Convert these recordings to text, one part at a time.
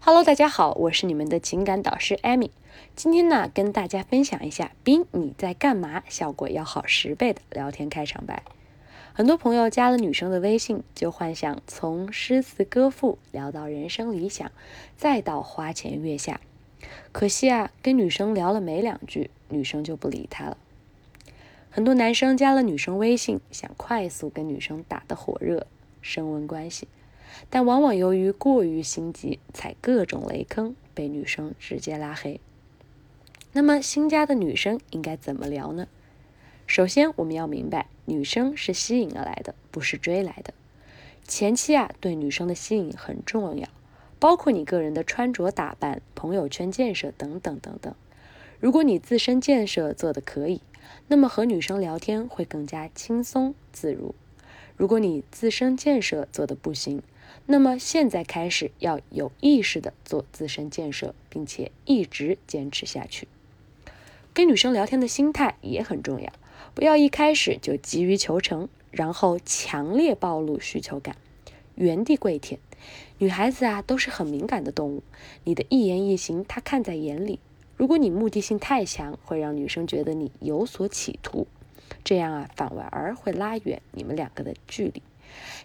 Hello，大家好，我是你们的情感导师 Amy。今天呢，跟大家分享一下比你在干嘛效果要好十倍的聊天开场白。很多朋友加了女生的微信，就幻想从诗词歌赋聊到人生理想，再到花前月下。可惜啊，跟女生聊了没两句，女生就不理他了。很多男生加了女生微信，想快速跟女生打得火热，升温关系。但往往由于过于心急，踩各种雷坑，被女生直接拉黑。那么新加的女生应该怎么聊呢？首先，我们要明白，女生是吸引而来的，不是追来的。前期啊，对女生的吸引很重要，包括你个人的穿着打扮、朋友圈建设等等等等。如果你自身建设做得可以，那么和女生聊天会更加轻松自如。如果你自身建设做得不行，那么现在开始要有意识的做自身建设，并且一直坚持下去。跟女生聊天的心态也很重要，不要一开始就急于求成，然后强烈暴露需求感，原地跪舔。女孩子啊都是很敏感的动物，你的一言一行她看在眼里。如果你目的性太强，会让女生觉得你有所企图。这样啊，反而会拉远你们两个的距离。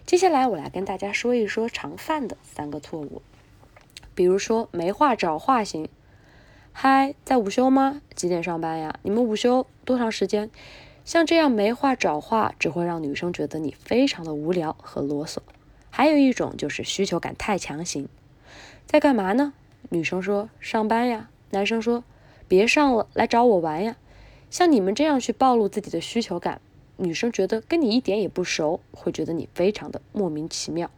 接下来，我来跟大家说一说常犯的三个错误。比如说，没话找话型。嗨，在午休吗？几点上班呀？你们午休多长时间？像这样没话找话，只会让女生觉得你非常的无聊和啰嗦。还有一种就是需求感太强型。在干嘛呢？女生说上班呀。男生说别上了，来找我玩呀。像你们这样去暴露自己的需求感，女生觉得跟你一点也不熟，会觉得你非常的莫名其妙。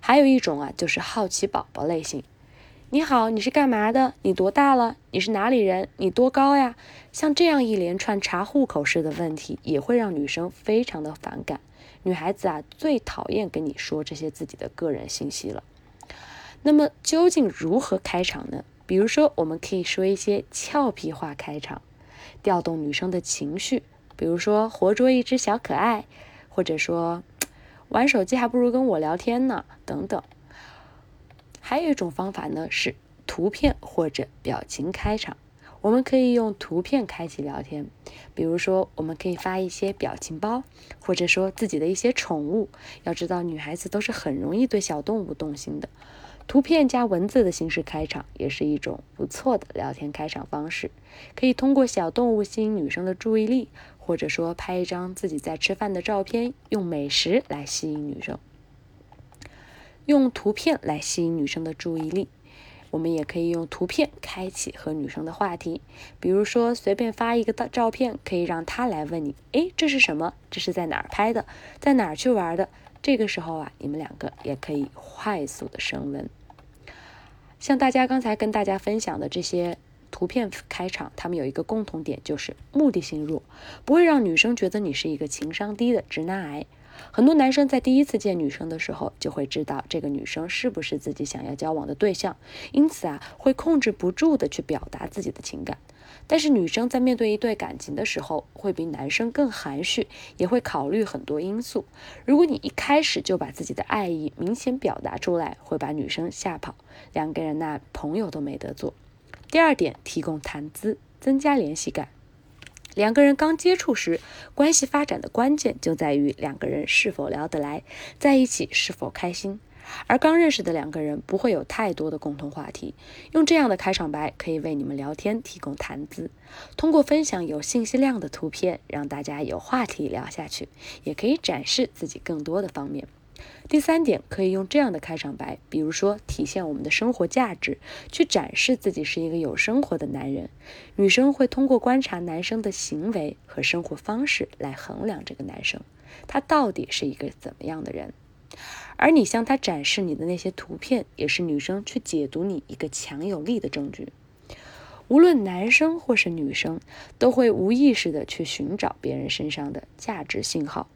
还有一种啊，就是好奇宝宝类型。你好，你是干嘛的？你多大了？你是哪里人？你多高呀？像这样一连串查户口式的问题，也会让女生非常的反感。女孩子啊，最讨厌跟你说这些自己的个人信息了。那么究竟如何开场呢？比如说，我们可以说一些俏皮话开场。调动女生的情绪，比如说活捉一只小可爱，或者说玩手机还不如跟我聊天呢，等等。还有一种方法呢是图片或者表情开场，我们可以用图片开启聊天，比如说我们可以发一些表情包，或者说自己的一些宠物。要知道，女孩子都是很容易对小动物动心的。图片加文字的形式开场也是一种不错的聊天开场方式，可以通过小动物吸引女生的注意力，或者说拍一张自己在吃饭的照片，用美食来吸引女生。用图片来吸引女生的注意力，我们也可以用图片开启和女生的话题，比如说随便发一个照片，可以让她来问你，诶，这是什么？这是在哪儿拍的？在哪儿去玩的？这个时候啊，你们两个也可以快速的升温。像大家刚才跟大家分享的这些图片开场，他们有一个共同点，就是目的性弱，不会让女生觉得你是一个情商低的直男癌。很多男生在第一次见女生的时候，就会知道这个女生是不是自己想要交往的对象，因此啊，会控制不住的去表达自己的情感。但是女生在面对一对感情的时候，会比男生更含蓄，也会考虑很多因素。如果你一开始就把自己的爱意明显表达出来，会把女生吓跑，两个人那朋友都没得做。第二点，提供谈资，增加联系感。两个人刚接触时，关系发展的关键就在于两个人是否聊得来，在一起是否开心。而刚认识的两个人不会有太多的共同话题，用这样的开场白可以为你们聊天提供谈资。通过分享有信息量的图片，让大家有话题聊下去，也可以展示自己更多的方面。第三点，可以用这样的开场白，比如说体现我们的生活价值，去展示自己是一个有生活的男人。女生会通过观察男生的行为和生活方式来衡量这个男生，他到底是一个怎么样的人。而你向他展示你的那些图片，也是女生去解读你一个强有力的证据。无论男生或是女生，都会无意识的去寻找别人身上的价值信号，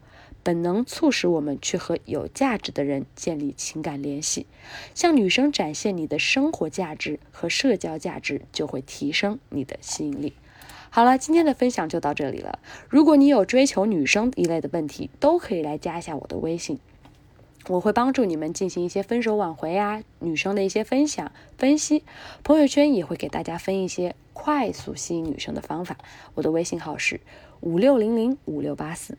本能促使我们去和有价值的人建立情感联系。向女生展现你的生活价值和社交价值，就会提升你的吸引力。好了，今天的分享就到这里了。如果你有追求女生一类的问题，都可以来加一下我的微信。我会帮助你们进行一些分手挽回啊，女生的一些分享分析。朋友圈也会给大家分一些快速吸引女生的方法。我的微信号是五六零零五六八四。